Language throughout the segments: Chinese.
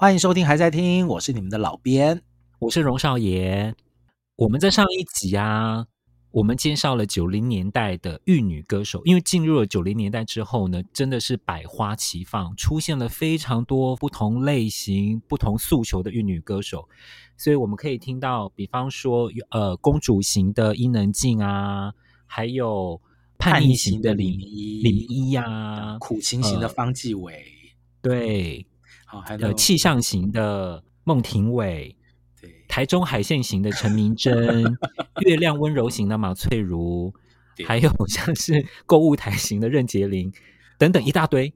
欢迎收听，还在听，我是你们的老编，我是荣少爷。我们在上一集啊，我们介绍了九零年代的玉女歌手，因为进入了九零年代之后呢，真的是百花齐放，出现了非常多不同类型、不同诉求的玉女歌手，所以我们可以听到，比方说，呃，公主型的伊能静啊，还有叛逆型的李李明一呀，苦情型的方季韦，呃，对。好，还有气象型的孟庭苇，对，台中海线型的陈明真，月亮温柔型的马翠如，还有像是购物台型的任杰林等等一大堆，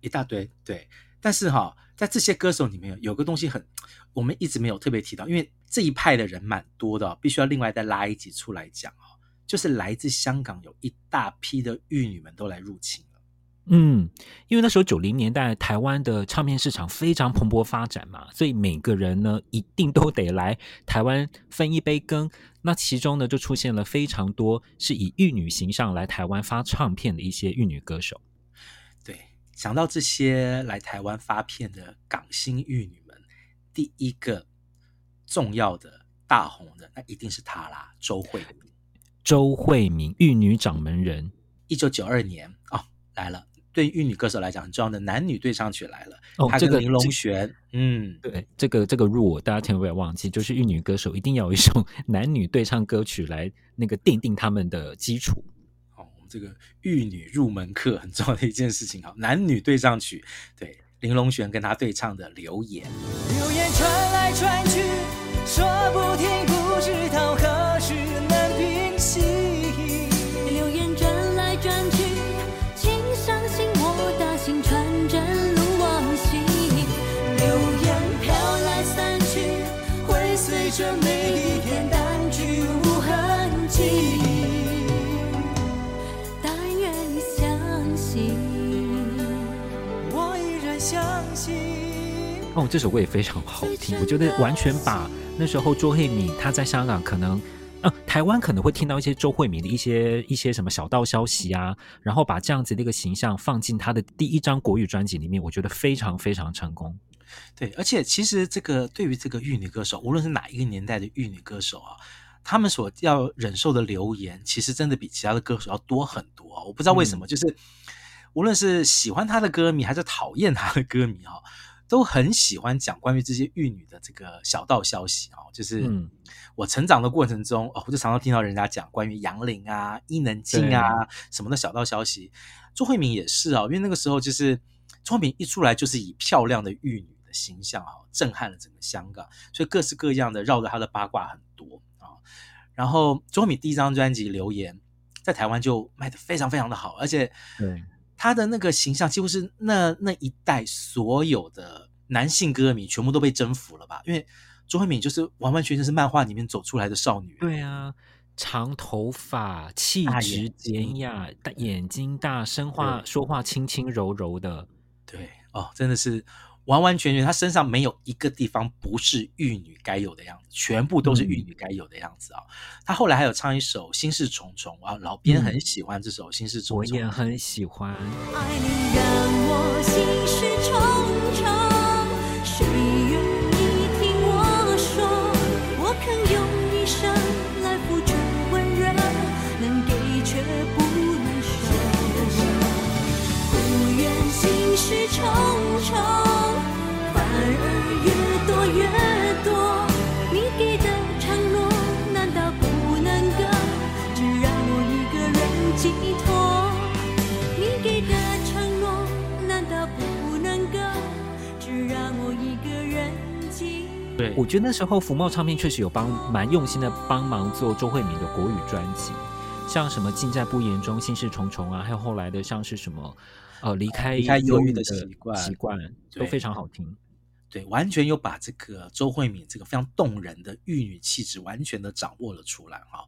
一大堆。对，但是哈，在这些歌手里面有个东西很，我们一直没有特别提到，因为这一派的人蛮多的，必须要另外再拉一集出来讲哦。就是来自香港有一大批的玉女们都来入侵。嗯，因为那时候九零年代台湾的唱片市场非常蓬勃发展嘛，所以每个人呢一定都得来台湾分一杯羹。那其中呢就出现了非常多是以玉女形象来台湾发唱片的一些玉女歌手。对，想到这些来台湾发片的港星玉女们，第一个重要的大红的那一定是她啦，周慧敏。周慧敏，玉女掌门人，一九九二年哦来了。对玉女歌手来讲，很重要的男女对唱曲来了。哦，这个玲珑璇，嗯，对，这个这个 rule 大家千万不要忘记，就是玉女歌手一定要有一首 男女对唱歌曲来那个奠定他们的基础。哦，我们这个玉女入门课很重要的一件事情，好，男女对唱曲，对，玲珑璇跟他对唱的《流言》。流言传来传去，说不停，哦，这首歌也非常好听，我觉得完全把那时候周慧敏她在香港可能，呃，台湾可能会听到一些周慧敏的一些一些什么小道消息啊，然后把这样子的一个形象放进她的第一张国语专辑里面，我觉得非常非常成功。对，而且其实这个对于这个玉女歌手，无论是哪一个年代的玉女歌手啊，他们所要忍受的流言，其实真的比其他的歌手要多很多啊。我不知道为什么，嗯、就是无论是喜欢他的歌迷，还是讨厌他的歌迷哈，都很喜欢讲关于这些玉女的这个小道消息啊。就是我成长的过程中，哦，我就常常听到人家讲关于杨林啊、伊能静啊什么的小道消息。周慧敏也是啊，因为那个时候就是周慧敏一出来就是以漂亮的玉女的形象啊，震撼了整个香港，所以各式各样的绕着她的八卦很多啊。然后周慧敏第一张专辑《留言》在台湾就卖的非常非常的好，而且对他的那个形象几乎是那那一代所有的男性歌迷全部都被征服了吧？因为周慧敏就是完完全全是漫画里面走出来的少女。对啊，长头发，气质典雅，眼睛大，声话说话轻轻柔柔的。对哦，真的是。完完全全，她身上没有一个地方不是玉女该有的样子，全部都是玉女该有的样子啊！她、嗯、后来还有唱一首《心事重重》啊，老编很喜欢这首《心事重重》，我也很喜欢。爱你让我心事重重。我觉得那时候福茂唱片确实有帮蛮用心的帮忙做周慧敏的国语专辑，像什么尽在不言中、心事重重啊，还有后来的像是什么呃离开忧郁的习惯。习惯都非常好听。对，完全有把这个周慧敏这个非常动人的玉女气质完全的掌握了出来哈。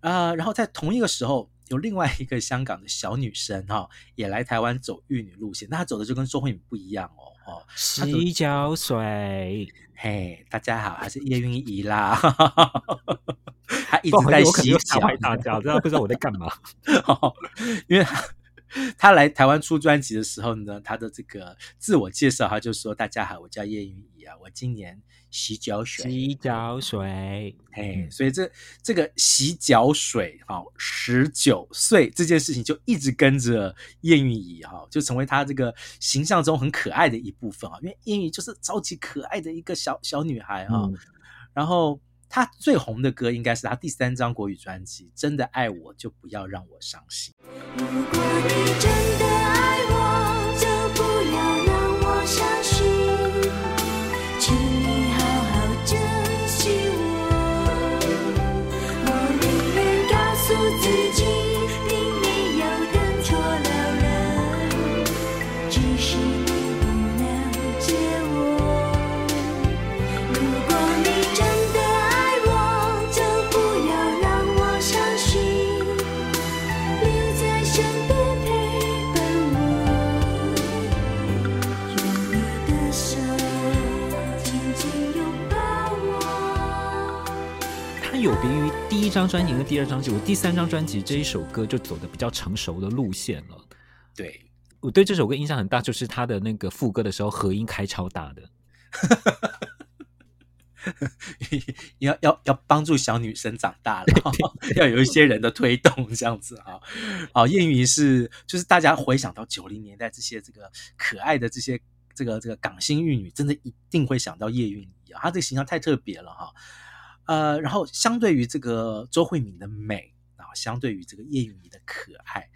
啊、呃，然后在同一个时候，有另外一个香港的小女生哈，也来台湾走玉女路线，那她走的就跟周慧敏不一样哦。哦，洗脚水，嘿，大家好，还是叶蕴仪啦，她一直在洗脚，大家，不知道不知道我在干嘛，因为 他来台湾出专辑的时候呢，他的这个自我介绍，他就说：“大家好，我叫叶蕴仪啊，我今年洗脚水，洗脚水，嘿，所以这这个洗脚水，哈，十九岁这件事情就一直跟着叶蕴仪哈，就成为他这个形象中很可爱的一部分啊，因为叶蕴仪就是超级可爱的一个小小女孩啊，嗯、然后。”他最红的歌应该是他第三张国语专辑《真的爱我就不要让我伤心》。如果你真的一张专辑跟第二张专辑，我第三张专辑这一首歌就走的比较成熟的路线了。对，我对这首歌印象很大，就是他的那个副歌的时候和音开超大的，要要要帮助小女生长大了，要有一些人的推动这样子啊。好，叶蕴仪是就是大家回想到九零年代这些这个可爱的这些这个这个港星玉女，真的一定会想到叶蕴仪啊，她这个形象太特别了哈。呃，然后相对于这个周慧敏的美啊，相对于这个叶蕴仪的可爱，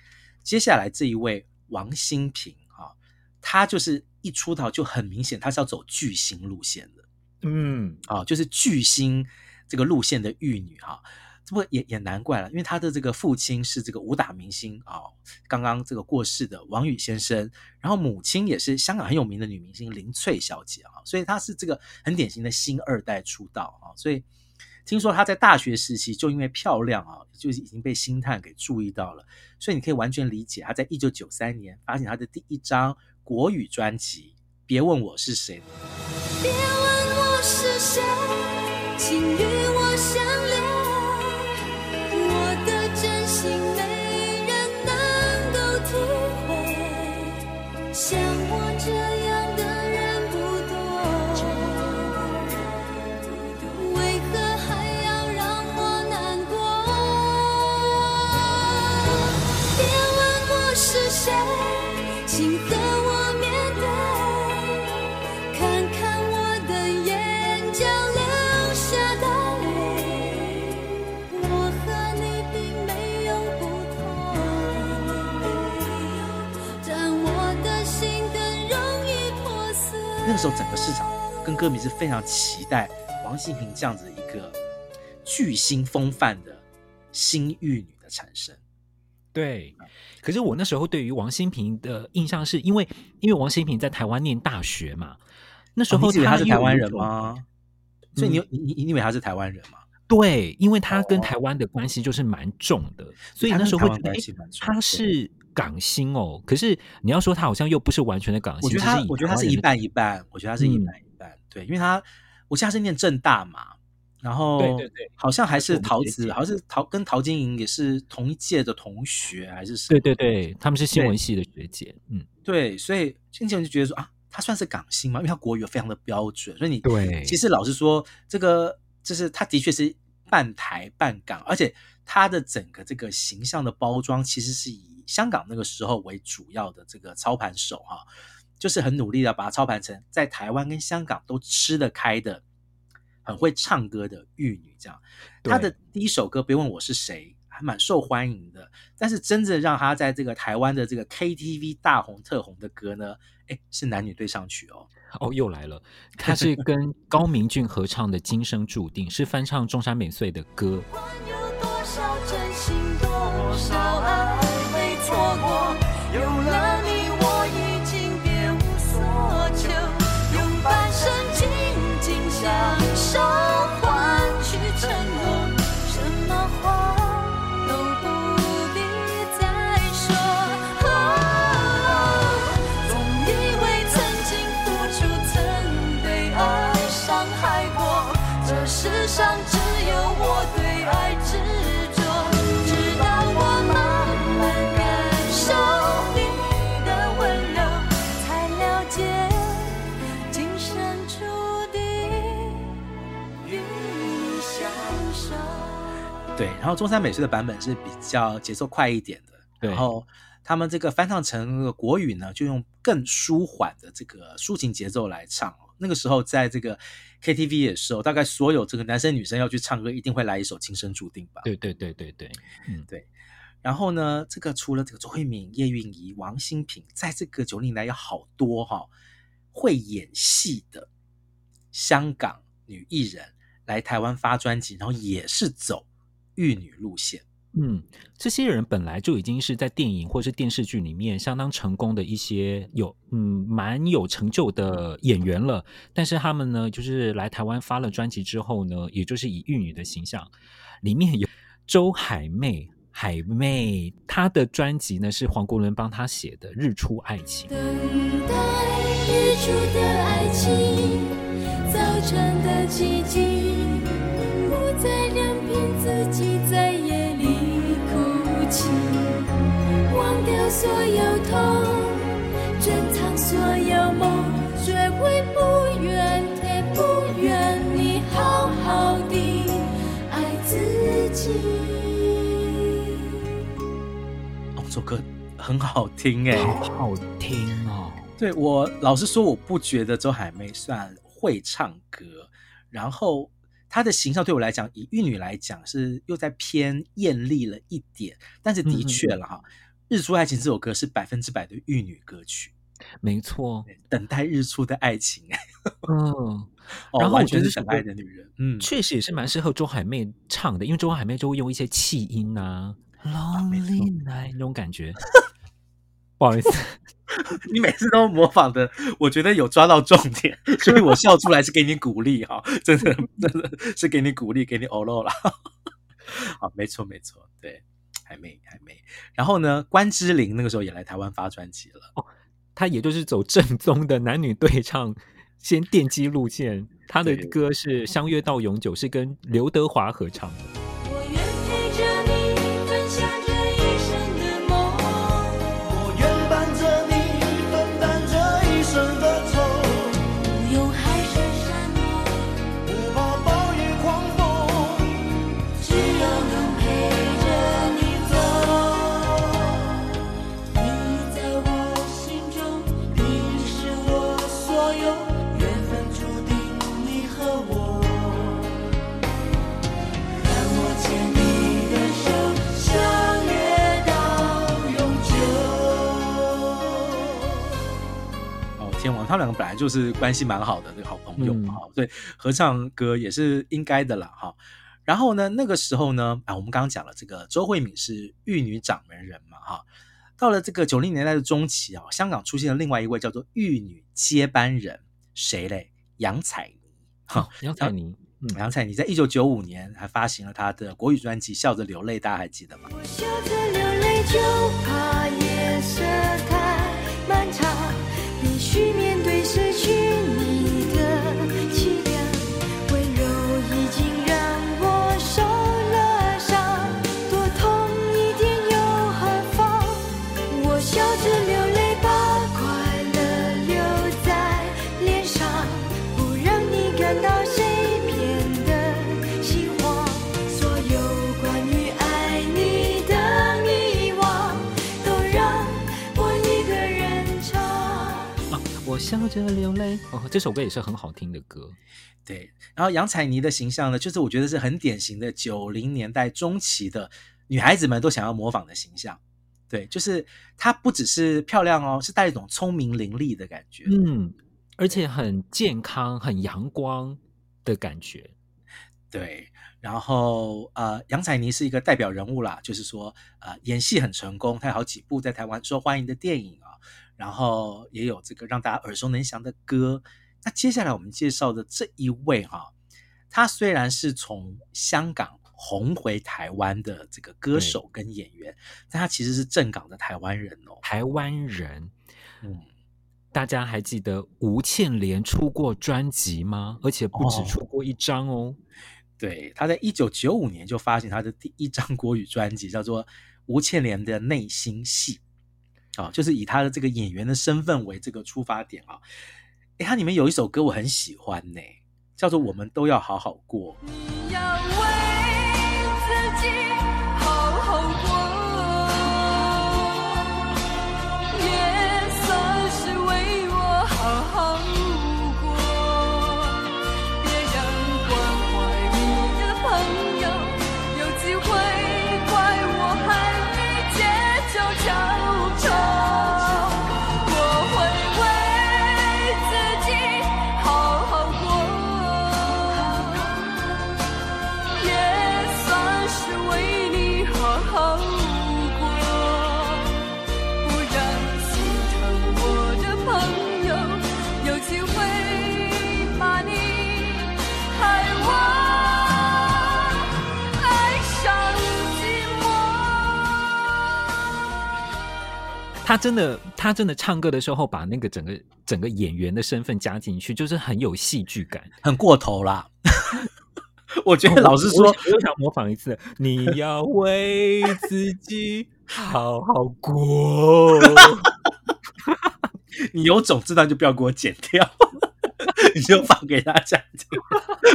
接下来这一位王心平啊，她就是一出道就很明显，她是要走巨星路线的，嗯，啊，就是巨星这个路线的玉女哈，这不也也难怪了，因为她的这个父亲是这个武打明星啊，刚刚这个过世的王宇先生，然后母亲也是香港很有名的女明星林翠小姐啊，所以她是这个很典型的星二代出道啊，所以。听说她在大学时期就因为漂亮啊，就已经被星探给注意到了，所以你可以完全理解她在一九九三年发行她的第一张国语专辑《别问我是谁》。别问我是谁，请那个时候，整个市场跟歌迷是非常期待王心平这样子一个巨星风范的新玉女的产生。对，可是我那时候对于王心平的印象是因为，因为王心平在台湾念大学嘛，那时候他、是台湾人吗？所以你你你以为他是台湾人吗？对，因为他跟台湾的关系就是蛮重的，哦、所以那时候会觉得他是。港星哦，可是你要说他好像又不是完全的港星，我觉得他，我觉得他是一半一半，我觉得他是一半一半，嗯、对，因为他，我记得他是念正大嘛，然后对对对，好像还是陶子，好像是陶跟陶晶莹也是同一届的同学，还是什么？对对对，他们是新闻系的学姐，嗯，对，所以经纪人就觉得说啊，他算是港星嘛，因为他国语非常的标准，所以你对，其实老实说，这个就是他的确是半台半港，而且他的整个这个形象的包装其实是以。香港那个时候为主要的这个操盘手哈，就是很努力的把它操盘成在台湾跟香港都吃得开的，很会唱歌的玉女这样。她的第一首歌《别问我是谁》还蛮受欢迎的，但是真正让她在这个台湾的这个 KTV 大红特红的歌呢，诶，是男女对唱曲哦。哦，又来了，他是跟高明俊合唱的《今生注定》，是翻唱中山美穗的歌。对，然后中山美穗的版本是比较节奏快一点的，对然后他们这个翻唱成那个国语呢，就用更舒缓的这个抒情节奏来唱。那个时候在这个 KTV 也是哦，大概所有这个男生女生要去唱歌，一定会来一首《今生注定》吧？对对对对对，嗯对。然后呢，这个除了这个周慧敏、叶蕴仪、王心平，在这个九零年代有好多哈、哦、会演戏的香港女艺人来台湾发专辑，然后也是走玉女路线。嗯，这些人本来就已经是在电影或是电视剧里面相当成功的一些有嗯蛮有成就的演员了，但是他们呢，就是来台湾发了专辑之后呢，也就是以玉女的形象，里面有周海媚，海媚她的专辑呢是黄国伦帮她写的《日出爱情》。等待日出的爱情，早晨的寂静，所有痛，珍藏所有梦，学会不怨天不怨你好好的爱自己。哦，这首歌很好听哎，好好听哦。对，我老实说，我不觉得周海媚算会唱歌，然后。她的形象对我来讲，以玉女来讲是又在偏艳丽了一点，但是的确了哈，日出爱情》这首歌是百分之百的玉女歌曲，没错，等待日出的爱情，嗯，然后我觉得是等爱的女人，嗯，确实也是蛮适合周海媚唱的，因为周海媚就会用一些气音啊，Lonely Night 那种感觉。不好意思，你每次都模仿的，我觉得有抓到重点，所以我笑出来是给你鼓励哈，真的真的是给你鼓励，给你欧露了。好，没错没错，对，还没还没。然后呢，关之琳那个时候也来台湾发专辑了，哦，他也就是走正宗的男女对唱，先奠基路线。他的歌是《相约到永久》，是跟刘德华合唱的。他们两个本来就是关系蛮好的这个好朋友嘛，所以合唱歌也是应该的了哈。然后呢，那个时候呢，啊，我们刚刚讲了这个周慧敏是玉女掌门人嘛哈。到了这个九零年代的中期啊，香港出现了另外一位叫做玉女接班人，谁嘞？杨采妮。哈，杨采妮，杨采妮在一九九五年还发行了她的国语专辑《笑着流泪》，大家还记得吗？我笑着流泪，就笑着流泪。哦，这首歌也是很好听的歌。对，然后杨采妮的形象呢，就是我觉得是很典型的九零年代中期的女孩子们都想要模仿的形象。对，就是她不只是漂亮哦，是带一种聪明伶俐的感觉。嗯，而且很健康、很阳光的感觉。对，然后呃，杨采妮是一个代表人物啦，就是说呃，演戏很成功，她有好几部在台湾受欢迎的电影啊。然后也有这个让大家耳熟能详的歌。那接下来我们介绍的这一位哈、啊，他虽然是从香港红回台湾的这个歌手跟演员，但他其实是正港的台湾人哦。台湾人，嗯，大家还记得吴倩莲出过专辑吗？而且不止出过一张哦。哦对，他在一九九五年就发行他的第一张国语专辑，叫做《吴倩莲的内心戏》。啊、就是以他的这个演员的身份为这个出发点啊，哎，他里面有一首歌我很喜欢呢，叫做《我们都要好好过》。他真的，他真的唱歌的时候，把那个整个整个演员的身份加进去，就是很有戏剧感，很过头啦。我觉得老实说，我，想模仿一次。你要为自己好好过。你有种，这段就不要给我剪掉，你就放给大家听，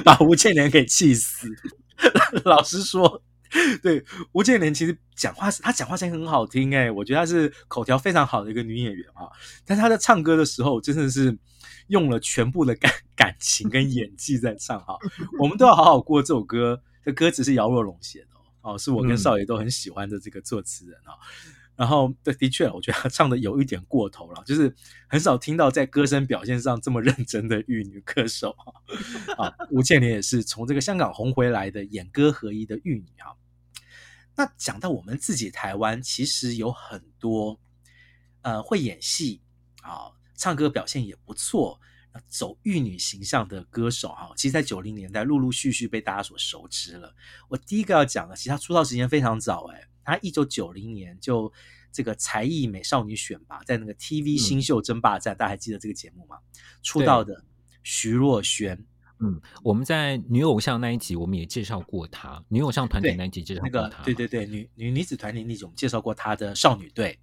把吴倩莲给气死。老实说。对，吴建联其实讲话是，他讲话声音很好听哎，我觉得她是口条非常好的一个女演员啊。但是她在唱歌的时候，真的是用了全部的感 感情跟演技在唱哈。我们都要好好过这首歌这歌词是姚若龙写的哦，是我跟少爷都很喜欢的这个作词人啊。然后的的确，我觉得她 唱的有一点过头了，就是很少听到在歌声表现上这么认真的玉女歌手啊。吴倩莲也是从这个香港红回来的演歌合一的玉女啊。那讲到我们自己台湾，其实有很多呃会演戏啊，唱歌表现也不错，走玉女形象的歌手哈，其实，在九零年代陆陆续续被大家所熟知了。我第一个要讲的，其实他出道时间非常早哎，他一九九零年就这个才艺美少女选拔，在那个 TV 新秀争霸战，嗯、大家还记得这个节目吗？出道的徐若瑄。嗯，我们在女偶像那一集，我们也介绍过她。女偶像团体那一集介绍过她。对对对，女女女子团体那集我们介绍过她的少女队。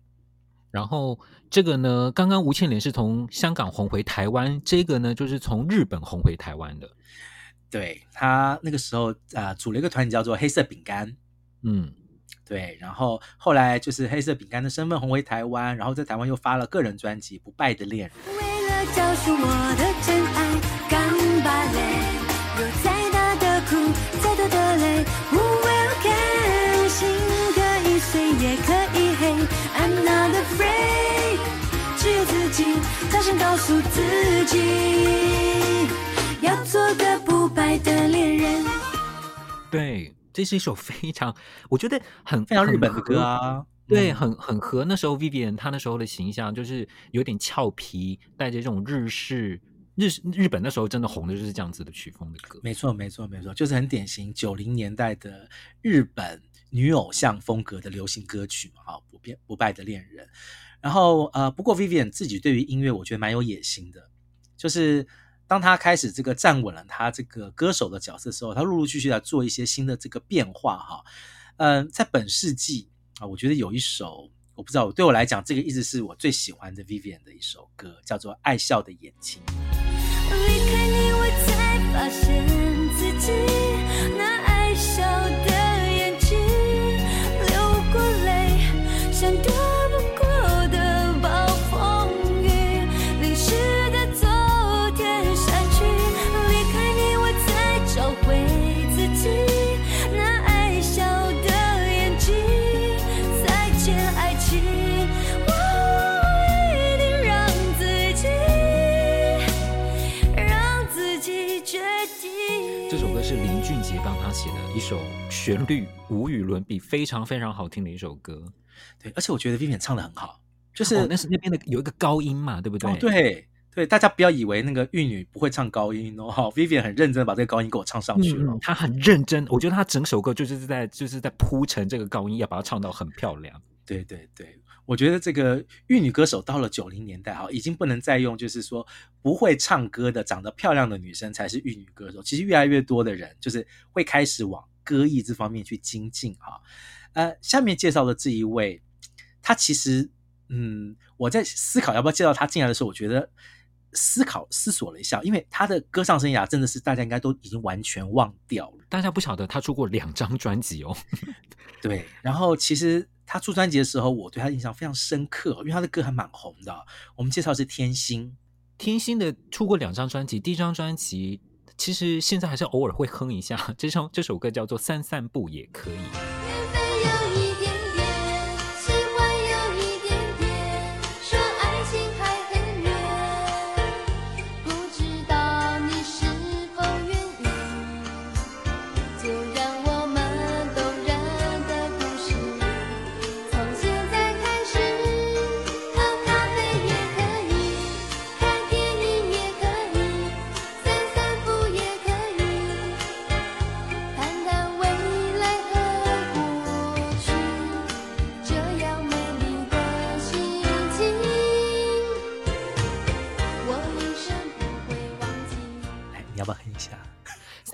然后这个呢，刚刚吴倩莲是从香港红回台湾，这个呢就是从日本红回台湾的。对，她那个时候啊、呃，组了一个团体叫做黑色饼干。嗯，对。然后后来就是黑色饼干的身份红回台湾，然后在台湾又发了个人专辑《不败的恋人》。为了教书我的真爱芭蕾，有再大的苦，再多的累，Welcome，心可以碎也可以黑，I'm not afraid，只有自己，大声告诉自己，要做个不败的恋人。对，这是一首非常，我觉得很非常日本的歌啊。对，嗯、很很合那时候 Vivian 她那时候的形象，就是有点俏皮，带着这种日式。日日本那时候真的红的就是这样子的曲风的歌，没错没错没错，就是很典型九零年代的日本女偶像风格的流行歌曲嘛，哈，不变不败的恋人。然后呃，不过 Vivian 自己对于音乐，我觉得蛮有野心的，就是当他开始这个站稳了他这个歌手的角色的时候，他陆陆续续在做一些新的这个变化哈。嗯、在本世纪啊，我觉得有一首。我不知道，对我来讲，这个一直是我最喜欢的 Vivian 的一首歌，叫做《爱笑的眼睛》。离开你，我才发现自己一首旋律无与伦比，非常非常好听的一首歌。对，而且我觉得 Vivian 唱的很好，就是、哦、那是那边的有一个高音嘛，对不对？哦、对对，大家不要以为那个玉女不会唱高音哦。Vivian 很认真把这个高音给我唱上去了，她、嗯、很认真。我觉得她整首歌就是在就是在铺陈这个高音，要把它唱到很漂亮。对对对。我觉得这个玉女歌手到了九零年代哈，已经不能再用就是说不会唱歌的、长得漂亮的女生才是玉女歌手。其实越来越多的人就是会开始往歌艺这方面去精进哈。呃，下面介绍的这一位，她其实嗯，我在思考要不要介绍她进来的时候，我觉得思考思索了一下，因为她的歌唱生涯真的是大家应该都已经完全忘掉了。大家不晓得她出过两张专辑哦。对，然后其实。他出专辑的时候，我对他印象非常深刻，因为他的歌还蛮红的。我们介绍是天心，天心的出过两张专辑，第一张专辑其实现在还是偶尔会哼一下，这首这首歌叫做《散散步也可以》。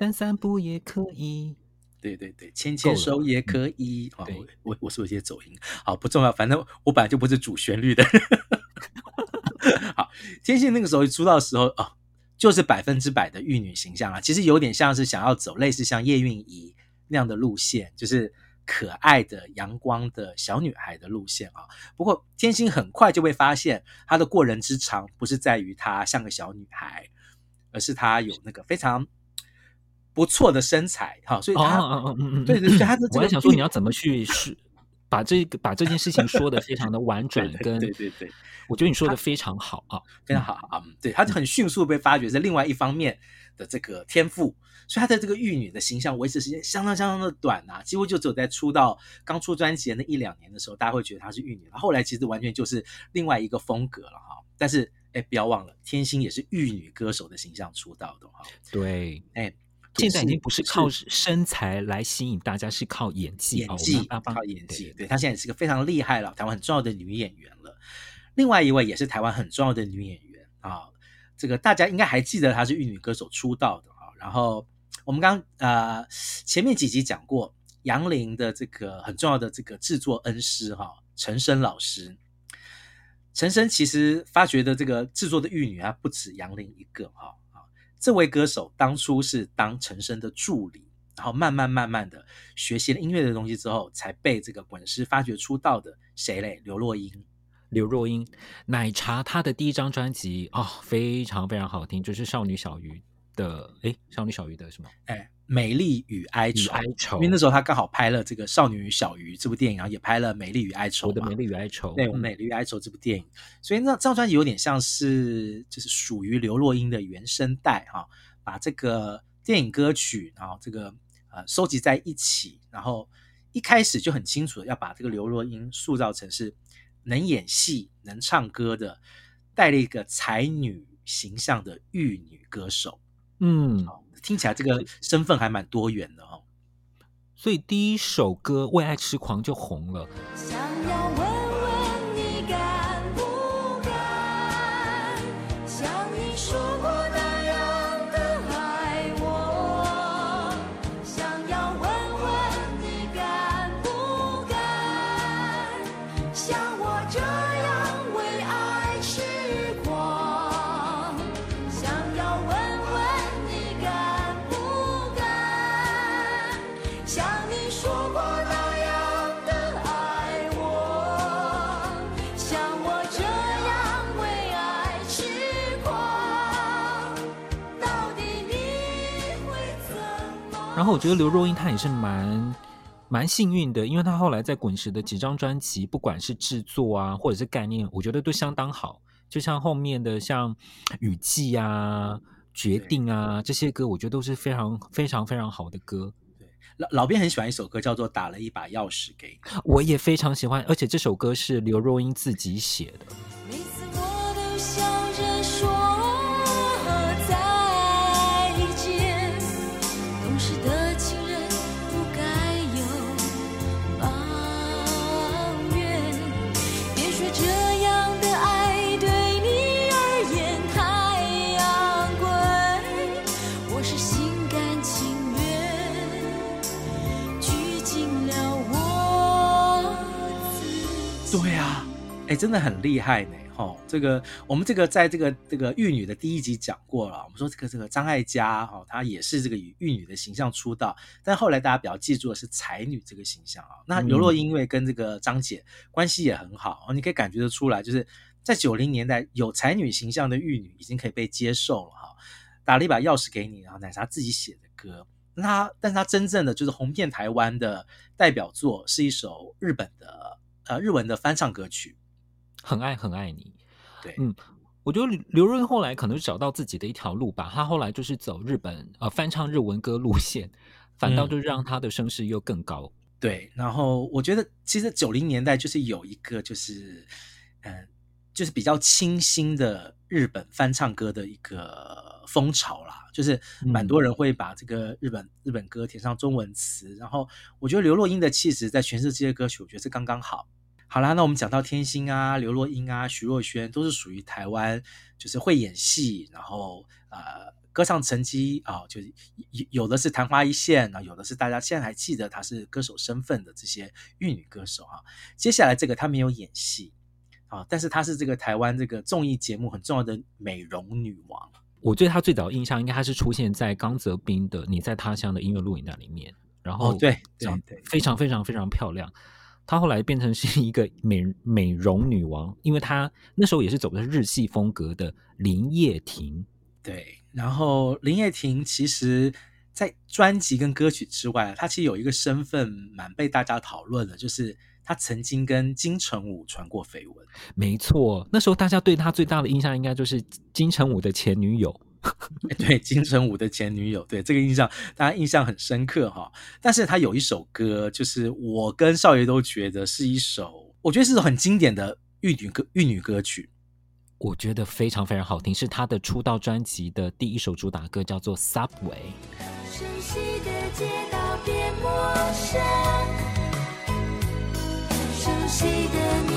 散散步也可以。对对对，牵牵手也可以。哦，我我是有些走音，好不重要，反正我本来就不是主旋律的。好，天心那个时候出道的时候哦，就是百分之百的玉女形象啊，其实有点像是想要走类似像叶蕴仪那样的路线，就是可爱的阳光的小女孩的路线啊。不过天心很快就会发现，她的过人之长不是在于她像个小女孩，而是她有那个非常。不错的身材，哈，所以他，对对对，他的这个，我在想说你要怎么去是把这个把这件事情说的非常的婉转，跟对对对，我觉得你说的非常好啊，非常好啊，对，他就很迅速被发掘在另外一方面的这个天赋，所以他的这个玉女的形象维持时间相当相当的短啊，几乎就只有在出道刚出专辑的那一两年的时候，大家会觉得她是玉女，后来其实完全就是另外一个风格了哈，但是哎，不要忘了，天心也是玉女歌手的形象出道的哈，对，哎。现在已经不是靠身材来吸引大家，是，靠演技，演技，靠演技。对，她现在也是个非常厉害了，台湾很重要的女演员了。另外一位也是台湾很重要的女演员啊，这个大家应该还记得她是玉女歌手出道的啊。然后我们刚呃前面几集讲过杨林的这个很重要的这个制作恩师哈，陈升老师。陈升其实发掘的这个制作的玉女啊，不止杨林一个哈。这位歌手当初是当陈升的助理，然后慢慢慢慢的学习了音乐的东西之后，才被这个滚石发掘出道的。谁嘞？刘若英。刘若英，奶茶她的第一张专辑、哦，非常非常好听，就是少女小鱼的，诶，少女小鱼的什么？诶美丽与哀愁，哀愁，因为那时候他刚好拍了这个《少女与小鱼》这部电影，然后也拍了《美丽与哀愁》。我的美丽与哀愁，对，我美丽与哀愁这部电影，所以那这张专辑有点像是就是属于刘若英的原声带哈，把这个电影歌曲然后这个呃收集在一起，然后一开始就很清楚的要把这个刘若英塑造成是能演戏、能唱歌的，带了一个才女形象的玉女歌手，嗯。听起来这个身份还蛮多元的哦，所以第一首歌《为爱痴狂》就红了。想要然后我觉得刘若英她也是蛮蛮幸运的，因为她后来在滚石的几张专辑，不管是制作啊，或者是概念，我觉得都相当好。就像后面的像《雨季》啊、《决定》啊这些歌，我觉得都是非常非常非常好的歌。对，老老编很喜欢一首歌，叫做《打了一把钥匙给你》，我也非常喜欢，而且这首歌是刘若英自己写的。哎，真的很厉害呢，哈！这个我们这个在这个这个玉女的第一集讲过了，我们说这个这个张艾嘉哈，她也是这个以玉女的形象出道，但后来大家比较记住的是才女这个形象啊。那刘若英因为跟这个张姐关系也很好，你可以感觉得出来，就是在九零年代有才女形象的玉女已经可以被接受了哈。打了一把钥匙给你，然后奶茶自己写的歌，那她但是她真正的就是红遍台湾的代表作是一首日本的。呃，日文的翻唱歌曲，很爱很爱你。对，嗯，我觉得刘若英后来可能找到自己的一条路吧。他后来就是走日本呃翻唱日文歌路线，反倒就让他的声势又更高。嗯。对，然后我觉得其实九零年代就是有一个就是嗯、呃，就是比较清新的日本翻唱歌的一个风潮啦，就是蛮多人会把这个日本日本歌填上中文词，然后我觉得刘若英的气质在诠释这些歌曲，我觉得是刚刚好。好啦，那我们讲到天心啊、刘若英啊、徐若瑄，都是属于台湾，就是会演戏，然后呃歌唱成绩啊，就是有有的是昙花一现啊，有的是大家现在还记得她是歌手身份的这些玉女歌手啊。接下来这个她没有演戏啊，但是她是这个台湾这个综艺节目很重要的美容女王。我对她最早的印象应该还是出现在刚泽斌的《你在他乡》的音乐录影带里面，然后对对对，非常非常非常漂亮。她后来变成是一个美美容女王，因为她那时候也是走的是日系风格的林叶婷。对，然后林叶婷其实，在专辑跟歌曲之外，她其实有一个身份蛮被大家讨论的，就是她曾经跟金城武传过绯闻。没错，那时候大家对她最大的印象应该就是金城武的前女友。对，金城武的前女友，对这个印象大家印象很深刻哈。但是他有一首歌，就是我跟少爷都觉得是一首，我觉得是一首很经典的玉女歌玉女歌曲。我觉得非常非常好听，是他的出道专辑的第一首主打歌，叫做《Subway》。熟悉的街道变陌生，熟悉的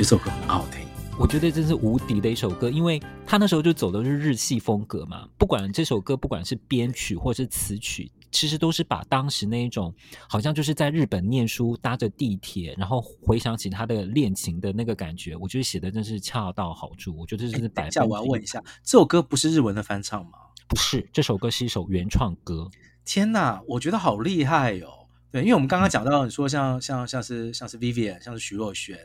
这首歌很好听，我觉得真是无敌的一首歌，因为他那时候就走的是日系风格嘛。不管这首歌，不管是编曲或是词曲，其实都是把当时那一种好像就是在日本念书，搭着地铁，然后回想起他的恋情的那个感觉，我觉得写的真是恰到好处。我觉得这是百分。等一下，我要问一下，这首歌不是日文的翻唱吗？不是，这首歌是一首原创歌。天哪，我觉得好厉害哦！对，因为我们刚刚讲到你说像像像是像是 Vivian，像是徐若瑄。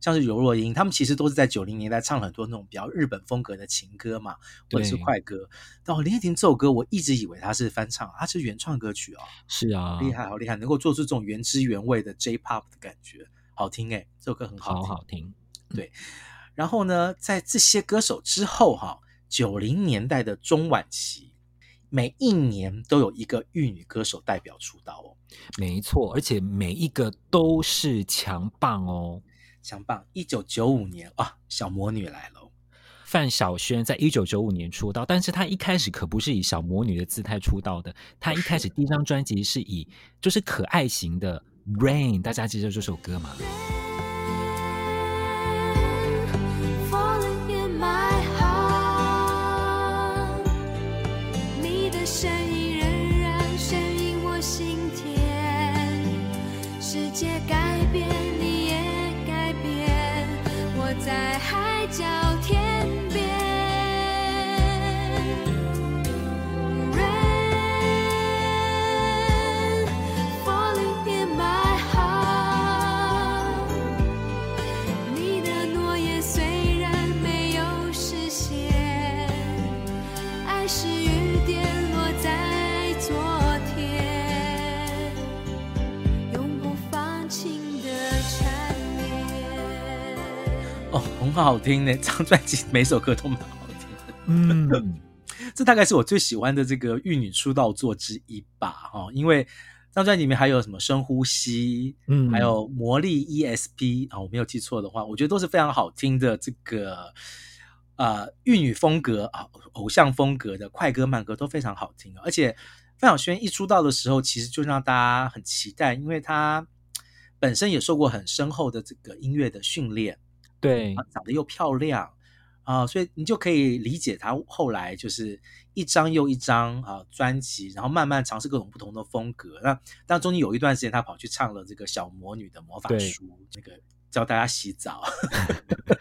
像是尤若英，他们其实都是在九零年代唱很多那种比较日本风格的情歌嘛，或者是快歌。到林叶婷这首歌，我一直以为它是翻唱，它是原创歌曲哦。是啊，厉害，好厉害，能够做出这种原汁原味的 J-Pop 的感觉，好听哎，这首歌很好听，好好听。对，然后呢，在这些歌手之后哈，九零年代的中晚期，每一年都有一个玉女歌手代表出道哦。没错，而且每一个都是强棒哦。强棒！一九九五年啊，小魔女来了。范晓萱在一九九五年出道，但是她一开始可不是以小魔女的姿态出道的。她一开始第一张专辑是以就是可爱型的《Rain》，大家记得这首歌吗？很好听呢，这张专辑每首歌都蛮好听的。嗯，这大概是我最喜欢的这个玉女出道作之一吧。哈，因为这张专辑里面还有什么深呼吸，嗯，还有魔力 ESP 啊，我没有记错的话，我觉得都是非常好听的这个呃玉女风格啊，偶像风格的快歌慢歌都非常好听。而且范晓萱一出道的时候，其实就让大家很期待，因为她本身也受过很深厚的这个音乐的训练。对，长得又漂亮啊，所以你就可以理解他后来就是一张又一张啊专辑，然后慢慢尝试各种不同的风格。那当中间有一段时间，他跑去唱了这个小魔女的魔法书，这个教大家洗澡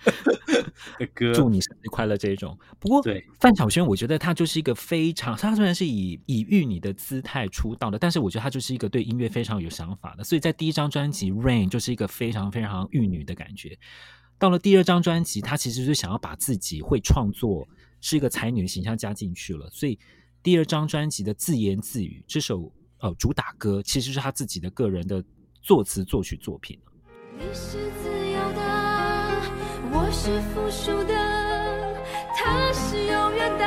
的歌，祝你生日快乐这一种。不过，对范晓萱，我觉得她就是一个非常，她虽然是以以玉女的姿态出道的，但是我觉得她就是一个对音乐非常有想法的。所以在第一张专辑《Rain》就是一个非常非常玉女的感觉。到了第二张专辑，她其实是想要把自己会创作，是一个才女的形象加进去了。所以第二张专辑的自言自语这首呃主打歌，其实是她自己的个人的作词作曲作品。你是自由的，我是附属的，他是永远的，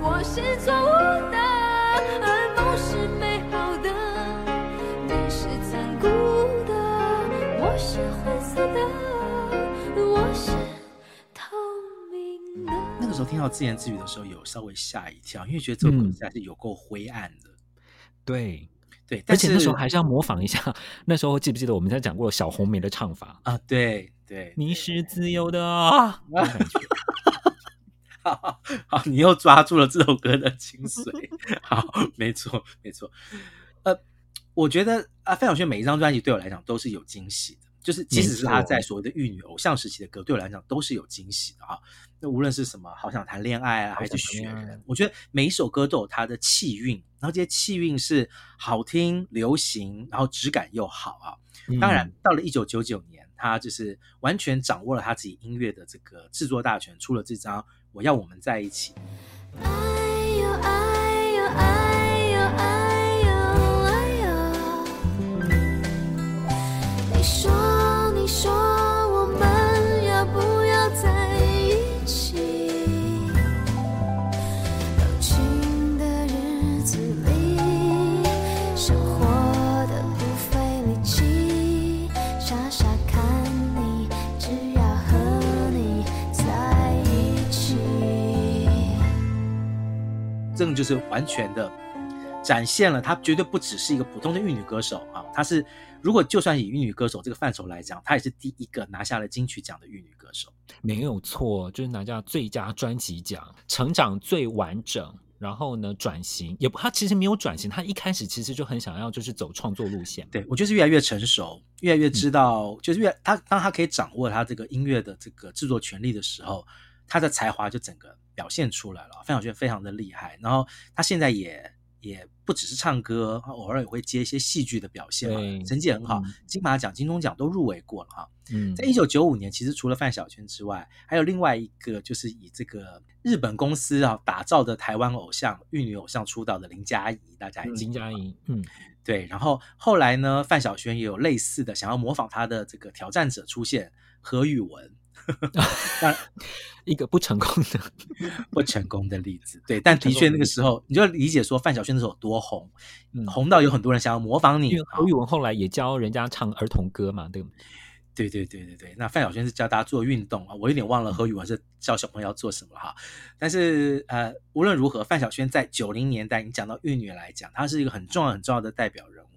我是错误的，个时候听到自言自语的时候，有稍微吓一跳，因为觉得这个故事还是有够灰暗的。嗯、对。对，而且那时候还是要模仿一下。那时候记不记得我们在讲过小红梅的唱法啊？对对，你是自由的 啊！好，好，你又抓住了这首歌的精髓。好，没错，没错。呃，我觉得啊，范晓萱每一张专辑对我来讲都是有惊喜的。就是，即使是他在所谓的玉女偶像时期的歌，对我来讲都是有惊喜的啊。那无论是什么，好想谈恋爱啊，还是雪人，我觉得每一首歌都有它的气韵，然后这些气韵是好听、流行，然后质感又好啊。当然，到了一九九九年，他就是完全掌握了他自己音乐的这个制作大权，出了这张《我要我们在一起》。哎呦哎这就是完全的展现了，她绝对不只是一个普通的玉女歌手啊！她是，如果就算以玉女歌手这个范畴来讲，她也是第一个拿下了金曲奖的玉女歌手，没有错，就是拿下最佳专辑奖，成长最完整。然后呢，转型也不，她其实没有转型，她一开始其实就很想要就是走创作路线。对，我就是越来越成熟，越来越知道，嗯、就是越她当她可以掌握她这个音乐的这个制作权利的时候，她的才华就整个。表现出来了，范晓萱非常的厉害。然后她现在也也不只是唱歌，偶尔也会接一些戏剧的表现嘛，成绩很好，嗯、金马奖、金钟奖都入围过了哈。嗯，在一九九五年，其实除了范晓萱之外，还有另外一个就是以这个日本公司啊打造的台湾偶像玉女偶像出道的林嘉怡，大家？林嘉怡，嗯，对。然后后来呢，范晓萱也有类似的想要模仿她的这个挑战者出现，何宇文。那一个不成功的 不成功的例子，对，但的确那个时候你就理解说范晓萱那时候有多红，嗯，红到有很多人想要模仿你。因为何宇文后来也教人家唱儿童歌嘛，对吗？对对对对对，那范晓萱是教大家做运动啊，我有点忘了何宇文是教小朋友要做什么哈。但是呃，无论如何，范晓萱在九零年代，你讲到玉女来讲，她是一个很重要很重要的代表人物。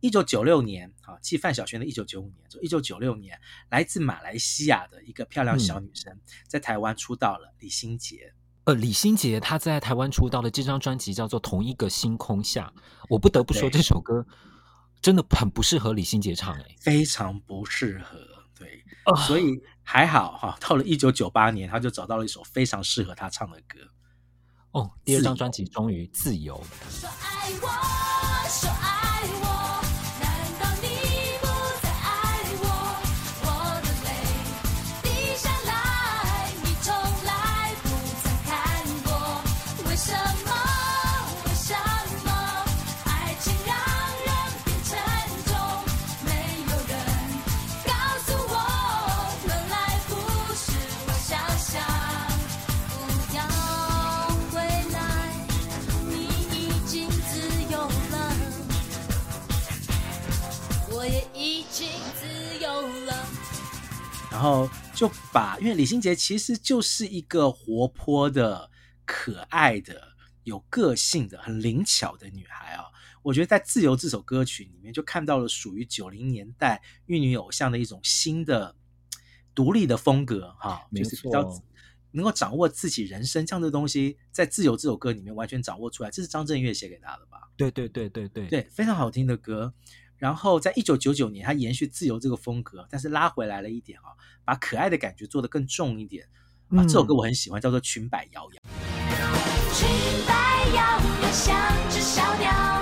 一九九六年，啊，继范晓萱的一九九五年，就一九九六年，来自马来西亚的一个漂亮小女生，嗯、在台湾出道了，李心洁。呃，李心洁她在台湾出道的这张专辑叫做《同一个星空下》，我不得不说这首歌真的很不适合李心洁唱，欸，哎，非常不适合，对，呃、所以还好哈，到了一九九八年，她就找到了一首非常适合她唱的歌。哦，第二张专辑终于自由。然后就把，因为李心洁其实就是一个活泼的、可爱的、有个性的、很灵巧的女孩啊。我觉得在《自由》这首歌曲里面，就看到了属于九零年代玉女偶像的一种新的独立的风格哈，就是比较能够掌握自己人生这样的东西，在《自由》这首歌里面完全掌握出来。这是张震岳写给她的吧？对对对对对对，非常好听的歌。然后在一九九九年，他延续自由这个风格，但是拉回来了一点啊，把可爱的感觉做得更重一点啊。这首歌我很喜欢，叫做《裙摆摇摇》。裙摆摇摇，像只小鸟，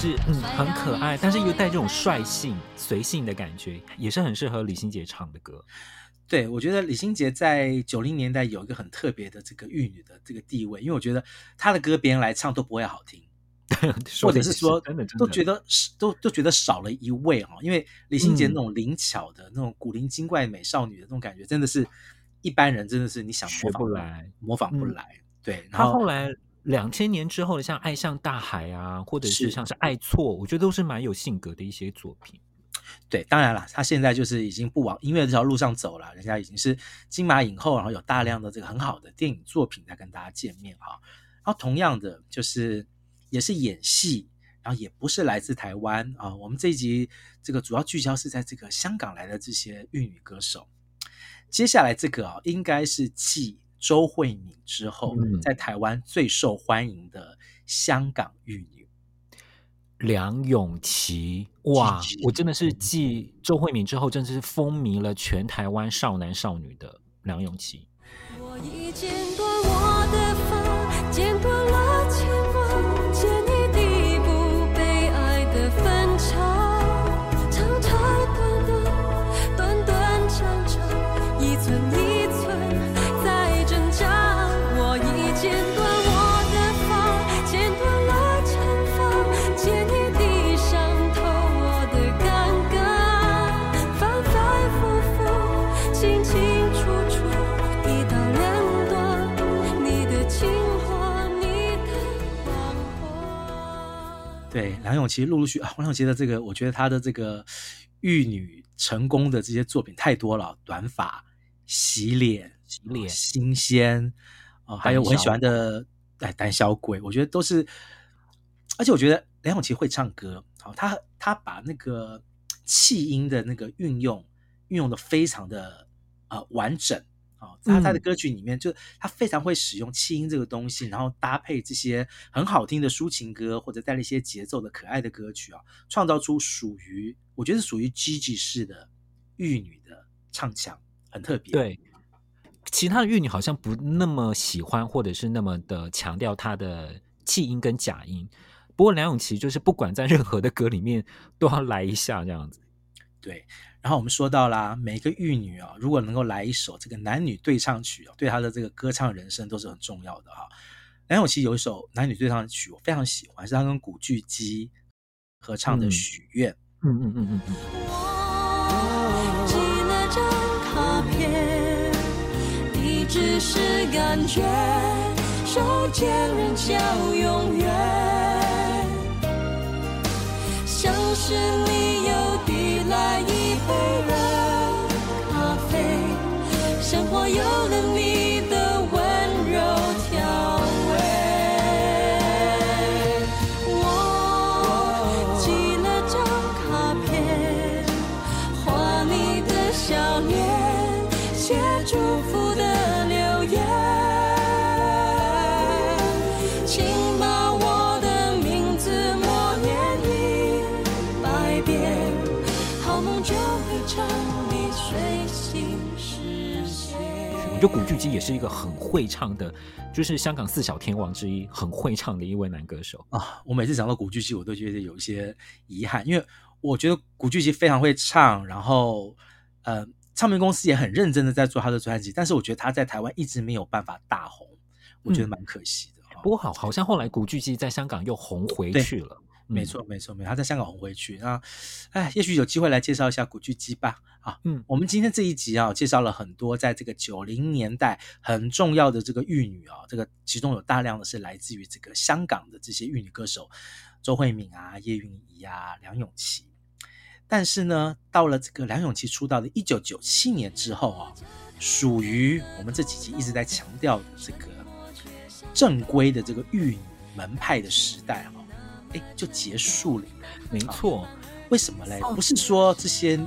是嗯，很可爱，但是又带这种率性、随性的感觉，也是很适合李心洁唱的歌。对，我觉得李心洁在九零年代有一个很特别的这个玉女的这个地位，因为我觉得她的歌别人来唱都不会好听，或者是说 都觉得都都觉得少了一位哈。因为李心洁那种灵巧的、嗯、那种古灵精怪美少女的那种感觉，真的是一般人真的是你想模仿不来，模仿不来。嗯、对，然后后来。两千年之后的像《爱像大海》啊，或者是像是《爱错》，我觉得都是蛮有性格的一些作品。对，当然了，他现在就是已经不往音乐这条路上走了，人家已经是金马影后，然后有大量的这个很好的电影作品在跟大家见面哈。然后同样的，就是也是演戏，然后也不是来自台湾啊。我们这一集这个主要聚焦是在这个香港来的这些粤语歌手。接下来这个啊，应该是继。周慧敏之后，在台湾最受欢迎的香港玉女，梁咏琪。哇，我真的是继周慧敏之后，真的是风靡了全台湾少男少女的梁咏琪。我已剪对，梁咏琪陆陆续啊，梁咏琪的这个，我觉得她的这个玉女成功的这些作品太多了，短发、洗脸、洗脸、新鲜啊、呃，还有我很喜欢的哎，胆小鬼，我觉得都是，而且我觉得梁咏琪会唱歌，好，她她把那个气音的那个运用运用的非常的呃完整。啊，他他的歌曲里面，就他非常会使用气音这个东西，然后搭配这些很好听的抒情歌，或者带了一些节奏的可爱的歌曲啊，创造出属于我觉得是属于 Gigi 式的玉女的唱腔，很特别。对，其他的玉女好像不那么喜欢，或者是那么的强调她的气音跟假音。不过梁咏琪就是不管在任何的歌里面都要来一下这样子。对。然后我们说到啦，每个玉女啊，如果能够来一首这个男女对唱曲啊，对她的这个歌唱人生都是很重要的哈。梁咏琪有一首男女对唱曲，我非常喜欢，是她跟古巨基合唱的《许愿》。嗯嗯嗯嗯嗯。我寄了张卡片，地址是感觉，手牵人叫永远，像是你又递来一杯热咖啡生活有了你就古巨基也是一个很会唱的，就是香港四小天王之一，很会唱的一位男歌手啊。我每次讲到古巨基，我都觉得有一些遗憾，因为我觉得古巨基非常会唱，然后呃，唱片公司也很认真的在做他的专辑，但是我觉得他在台湾一直没有办法大红，我觉得蛮可惜的。嗯、不过好，好像后来古巨基在香港又红回去了。没错，没错，没错，他在香港红回去啊，哎，也许有机会来介绍一下古巨基吧。啊，嗯，我们今天这一集啊，介绍了很多在这个九零年代很重要的这个玉女啊，这个其中有大量的是来自于这个香港的这些玉女歌手，周慧敏啊、叶蕴仪啊、梁咏琪。但是呢，到了这个梁咏琪出道的一九九七年之后啊，属于我们这几集一直在强调的这个正规的这个玉女门派的时代啊。哎，就结束了。没错，为什么嘞？不是说这些，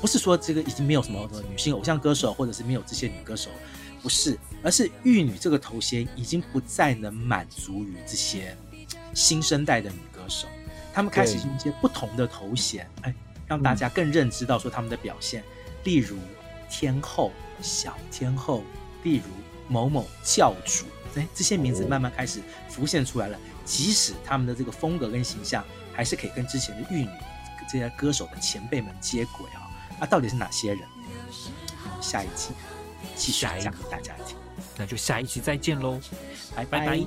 不是说这个已经没有什么女性偶像歌手，或者是没有这些女歌手，不是，而是玉女这个头衔已经不再能满足于这些新生代的女歌手，她们开始用一些不同的头衔，哎，让大家更认知到说她们的表现，例如天后、小天后，例如某某教主，哎，这些名字慢慢开始浮现出来了。即使他们的这个风格跟形象还是可以跟之前的玉女这些歌手的前辈们接轨啊，那到底是哪些人？下一集继续来讲给大家听，那就下一集再见喽，拜拜。拜拜。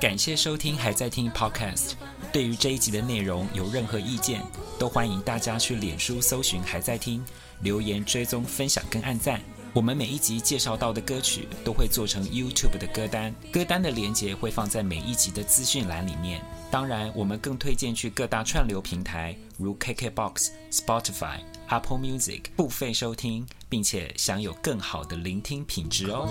感谢收听，还在听 Podcast。对于这一集的内容有任何意见，都欢迎大家去脸书搜寻还在听，留言追踪分享跟按赞。我们每一集介绍到的歌曲都会做成 YouTube 的歌单，歌单的连接会放在每一集的资讯栏里面。当然，我们更推荐去各大串流平台，如 KKBOX、Spotify、Apple Music 付费收听，并且享有更好的聆听品质哦。